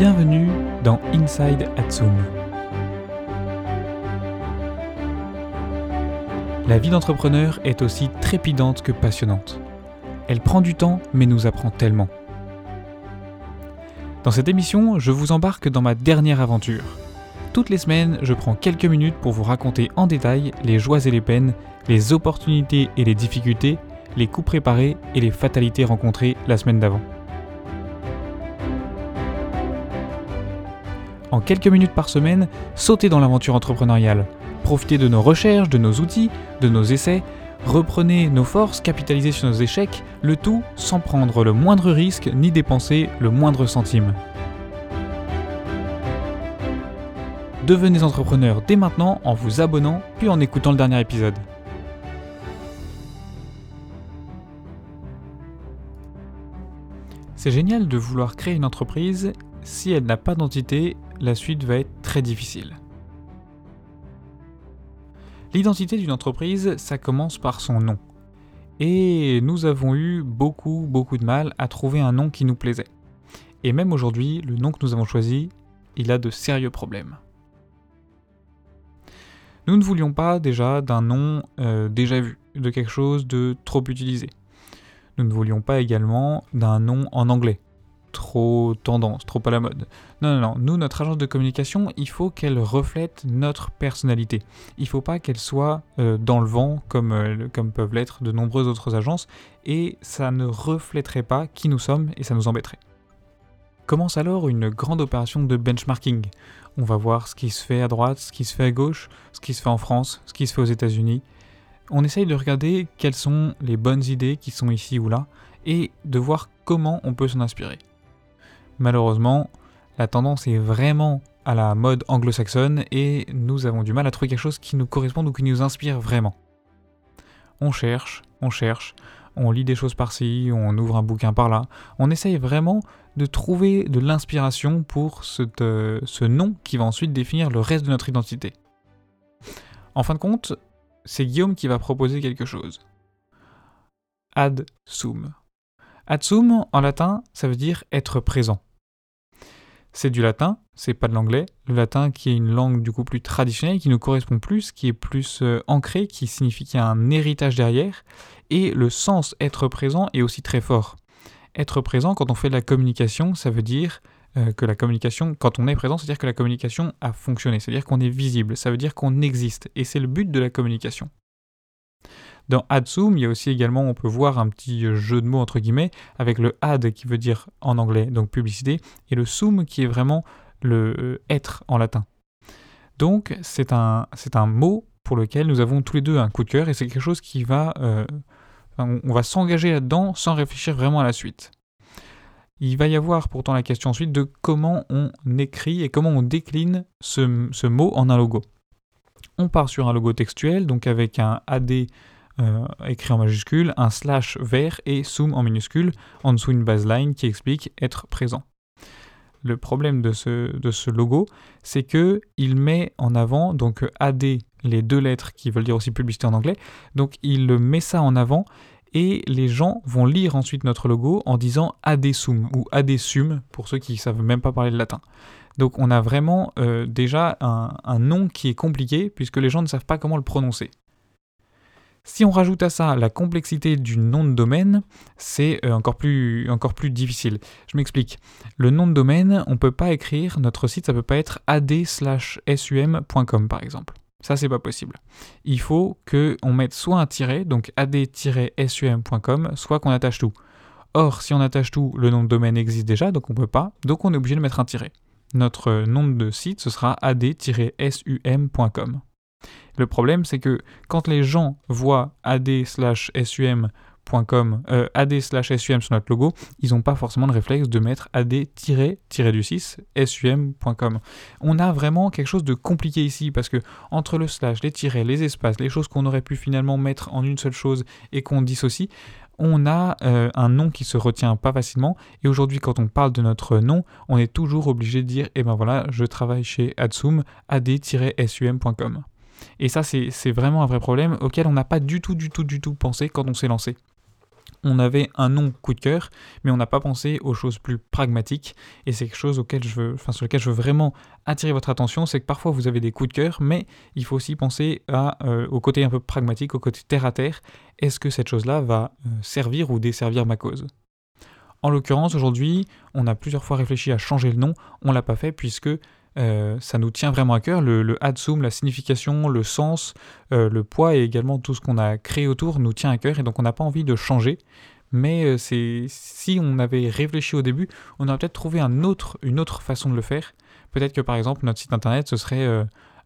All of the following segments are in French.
Bienvenue dans Inside Atsum. La vie d'entrepreneur est aussi trépidante que passionnante. Elle prend du temps mais nous apprend tellement. Dans cette émission, je vous embarque dans ma dernière aventure. Toutes les semaines, je prends quelques minutes pour vous raconter en détail les joies et les peines, les opportunités et les difficultés, les coups préparés et les fatalités rencontrées la semaine d'avant. En quelques minutes par semaine, sautez dans l'aventure entrepreneuriale. Profitez de nos recherches, de nos outils, de nos essais. Reprenez nos forces, capitalisez sur nos échecs, le tout sans prendre le moindre risque ni dépenser le moindre centime. Devenez entrepreneur dès maintenant en vous abonnant puis en écoutant le dernier épisode. C'est génial de vouloir créer une entreprise, si elle n'a pas d'entité, la suite va être très difficile. L'identité d'une entreprise, ça commence par son nom. Et nous avons eu beaucoup, beaucoup de mal à trouver un nom qui nous plaisait. Et même aujourd'hui, le nom que nous avons choisi, il a de sérieux problèmes. Nous ne voulions pas déjà d'un nom euh, déjà vu, de quelque chose de trop utilisé. Nous ne voulions pas également d'un nom en anglais, trop tendance, trop à la mode. Non, non, non. Nous, notre agence de communication, il faut qu'elle reflète notre personnalité. Il ne faut pas qu'elle soit euh, dans le vent comme, euh, comme peuvent l'être de nombreuses autres agences et ça ne reflèterait pas qui nous sommes et ça nous embêterait. Commence alors une grande opération de benchmarking. On va voir ce qui se fait à droite, ce qui se fait à gauche, ce qui se fait en France, ce qui se fait aux États-Unis. On essaye de regarder quelles sont les bonnes idées qui sont ici ou là et de voir comment on peut s'en inspirer. Malheureusement, la tendance est vraiment à la mode anglo-saxonne et nous avons du mal à trouver quelque chose qui nous corresponde ou qui nous inspire vraiment. On cherche, on cherche, on lit des choses par-ci, on ouvre un bouquin par-là, on essaye vraiment de trouver de l'inspiration pour ce, ce nom qui va ensuite définir le reste de notre identité. En fin de compte, c'est Guillaume qui va proposer quelque chose. Ad sum. Ad sum, en latin, ça veut dire être présent. C'est du latin, c'est pas de l'anglais. Le latin qui est une langue du coup plus traditionnelle, qui nous correspond plus, qui est plus euh, ancré, qui signifie qu'il y a un héritage derrière. Et le sens être présent est aussi très fort. Être présent quand on fait de la communication, ça veut dire euh, que la communication, quand on est présent, c'est-à-dire que la communication a fonctionné, c'est-à-dire qu'on est visible, ça veut dire qu'on existe. Et c'est le but de la communication. Dans AdZoom, il y a aussi également, on peut voir un petit jeu de mots entre guillemets avec le ad qui veut dire en anglais donc publicité et le zoom qui est vraiment le euh, être en latin. Donc c'est un, c'est un mot pour lequel nous avons tous les deux un coup de cœur et c'est quelque chose qui va, euh, on va s'engager là-dedans sans réfléchir vraiment à la suite. Il va y avoir pourtant la question ensuite de comment on écrit et comment on décline ce, ce mot en un logo. On part sur un logo textuel, donc avec un AD euh, écrit en majuscule, un slash vert et zoom en minuscule, en dessous une baseline qui explique être présent. Le problème de ce, logo, c'est que il met en avant donc AD, les deux lettres qui veulent dire aussi publicité en anglais, donc il met ça en avant et les gens vont lire ensuite notre logo en disant ADSUM ou ADSUM pour ceux qui ne savent même pas parler le latin. Donc on a vraiment euh, déjà un, nom qui est compliqué puisque les gens ne savent pas comment le prononcer. Si on rajoute à ça la complexité du nom de domaine, c'est euh, encore plus, difficile. Je m'explique. Le nom de domaine, on ne peut pas écrire, notre site, ça ne peut pas être ad/sum.com par exemple. Ça, c'est pas possible. Il faut qu'on mette soit un tiret, donc ad-sum.com, soit qu'on attache tout. Or, si on attache tout, le nom de domaine existe déjà, donc on ne peut pas, donc on est obligé de mettre un tiret. Notre nom de site, ce sera ad-sum.com. Le problème, c'est que quand les gens voient ad/sum.com, euh, ad/sum sur notre logo, ils n'ont pas forcément le réflexe de mettre ad-du6 sum.com. On a vraiment quelque chose de compliqué ici parce que entre le slash, les tirets, les espaces, les choses qu'on aurait pu finalement mettre en une seule chose et qu'on dissocie, on a euh, un nom qui se retient pas facilement. Et aujourd'hui, quand on parle de notre nom, on est toujours obligé de dire, eh ben voilà, je travaille chez Adsum, ad-sum.com. Et ça, c'est vraiment un vrai problème auquel on n'a pas du tout, du tout, du tout pensé quand on s'est lancé. on avait un nom coup de cœur, mais on n'a pas pensé aux choses plus pragmatiques. Et c'est quelque chose je veux, sur lequel je veux vraiment attirer votre attention, c'est que parfois vous avez des coups de cœur, mais il faut aussi penser euh, au côté un peu pragmatique, au côté terre à terre. Est-ce que cette chose-là va euh, servir ou desservir ma cause? En l'occurrence, aujourd'hui, on a plusieurs fois réfléchi à changer le nom, on l'a pas fait puisque euh, ça nous tient vraiment à cœur. Le, le zoom, la signification, le sens, euh, le poids et également tout ce qu'on a créé autour nous tient à cœur et donc on n'a pas envie de changer. Mais euh, c'est si on avait réfléchi au début, on aurait peut-être trouvé une autre façon de le faire. Peut-être que par exemple notre site internet ce serait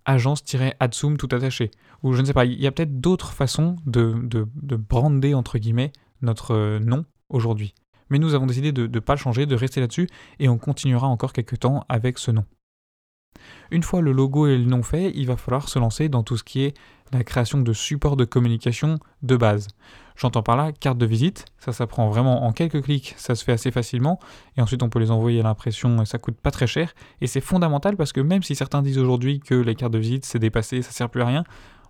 agence-adzoom tout attaché. Ou je ne sais pas, il y a peut-être d'autres façons de, de, de, brander entre guillemets notre nom aujourd'hui. Mais nous avons décidé de ne pas le changer, de rester là-dessus et on continuera encore quelques temps avec ce nom. Une fois le logo et le nom fait, il va falloir se lancer dans tout ce qui est la création de supports de communication de base. J'entends par là carte de visite, ça ça prend vraiment en quelques clics, ça se fait assez facilement, et ensuite on peut les envoyer à l'impression et ça coûte pas très cher, et c'est fondamental parce que même si certains disent aujourd'hui que les cartes de visite c'est dépassé, ça sert plus à rien,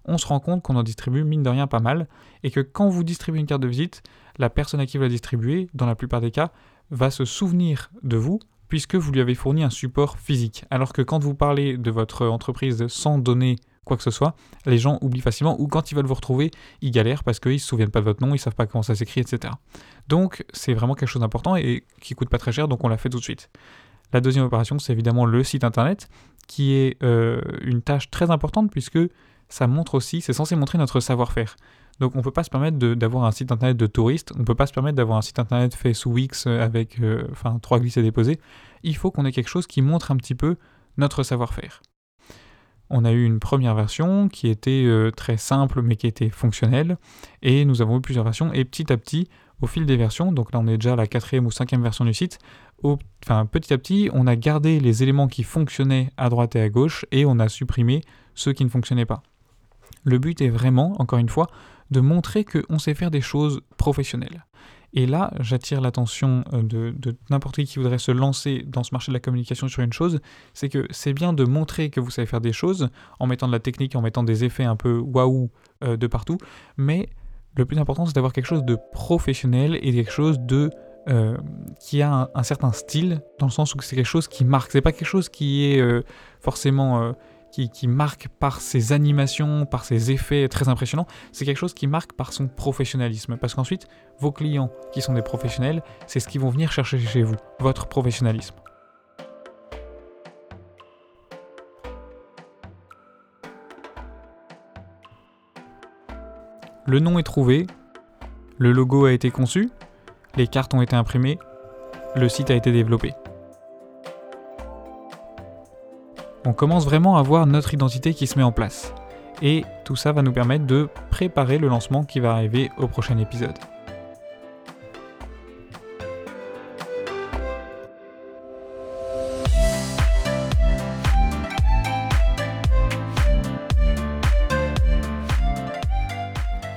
on se rend compte qu'on en distribue mine de rien pas mal, et que quand vous distribuez une carte de visite, la personne à qui vous la distribuez, dans la plupart des cas, va se souvenir de vous puisque vous lui avez fourni un support physique. Alors que quand vous parlez de votre entreprise sans donner quoi que ce soit, les gens oublient facilement ou quand ils veulent vous retrouver, ils galèrent parce qu'ils ne se souviennent pas de votre nom, ils ne savent pas comment ça s'écrit, etc. Donc c'est vraiment quelque chose d'important et qui coûte pas très cher, donc on l'a fait tout de suite. La deuxième opération, c'est évidemment le site internet, qui est euh, une tâche très importante puisque ça montre aussi, c'est censé montrer notre savoir-faire. Donc on ne peut pas se permettre d'avoir un site internet de touriste, on ne peut pas se permettre d'avoir un site internet fait sous Wix euh, avec euh, enfin, trois glisses et déposés. Il faut qu'on ait quelque chose qui montre un petit peu notre savoir-faire. On a eu une première version qui était euh, très simple mais qui était fonctionnelle, et nous avons eu plusieurs versions, et petit à petit, au fil des versions, donc là on est déjà à la quatrième ou cinquième version du site, petit à petit on a gardé les éléments qui fonctionnaient à droite et à gauche, et on a supprimé ceux qui ne fonctionnaient pas. Le but est vraiment, encore une fois, de montrer qu'on sait faire des choses professionnelles. Et là, j'attire l'attention euh, de, n'importe qui qui voudrait se lancer dans ce marché de la communication sur une chose, c'est que c'est bien de montrer que vous savez faire des choses en mettant de la technique, en mettant des effets un peu waouh euh, de partout, mais le plus important c'est d'avoir quelque chose de professionnel et quelque chose de euh, qui a un, certain style, dans le sens où c'est quelque chose qui marque. C'est pas quelque chose qui est forcément qui, marque par ses animations, par ses effets très impressionnants, c'est quelque chose qui marque par son professionnalisme. Parce qu'ensuite, vos clients qui sont des professionnels, c'est ce qu'ils vont venir chercher chez vous, votre professionnalisme. Le nom est trouvé, le logo a été conçu, les cartes ont été imprimées, le site a été développé. On commence vraiment à voir notre identité qui se met en place. Et tout ça va nous permettre de préparer le lancement qui va arriver au prochain épisode.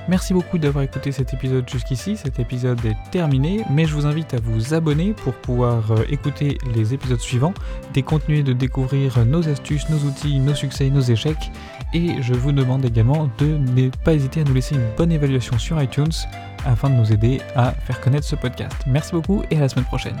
Merci beaucoup d'avoir écouté cet épisode jusqu'ici. Cet épisode est terminé, mais je vous invite à vous abonner pour pouvoir euh, écouter les épisodes suivants, et continuer de découvrir nos astuces, nos outils, nos succès, nos échecs. Et je vous demande également de ne pas hésiter à nous laisser une bonne évaluation sur iTunes afin de nous aider à faire connaître ce podcast. Merci beaucoup et à la semaine prochaine.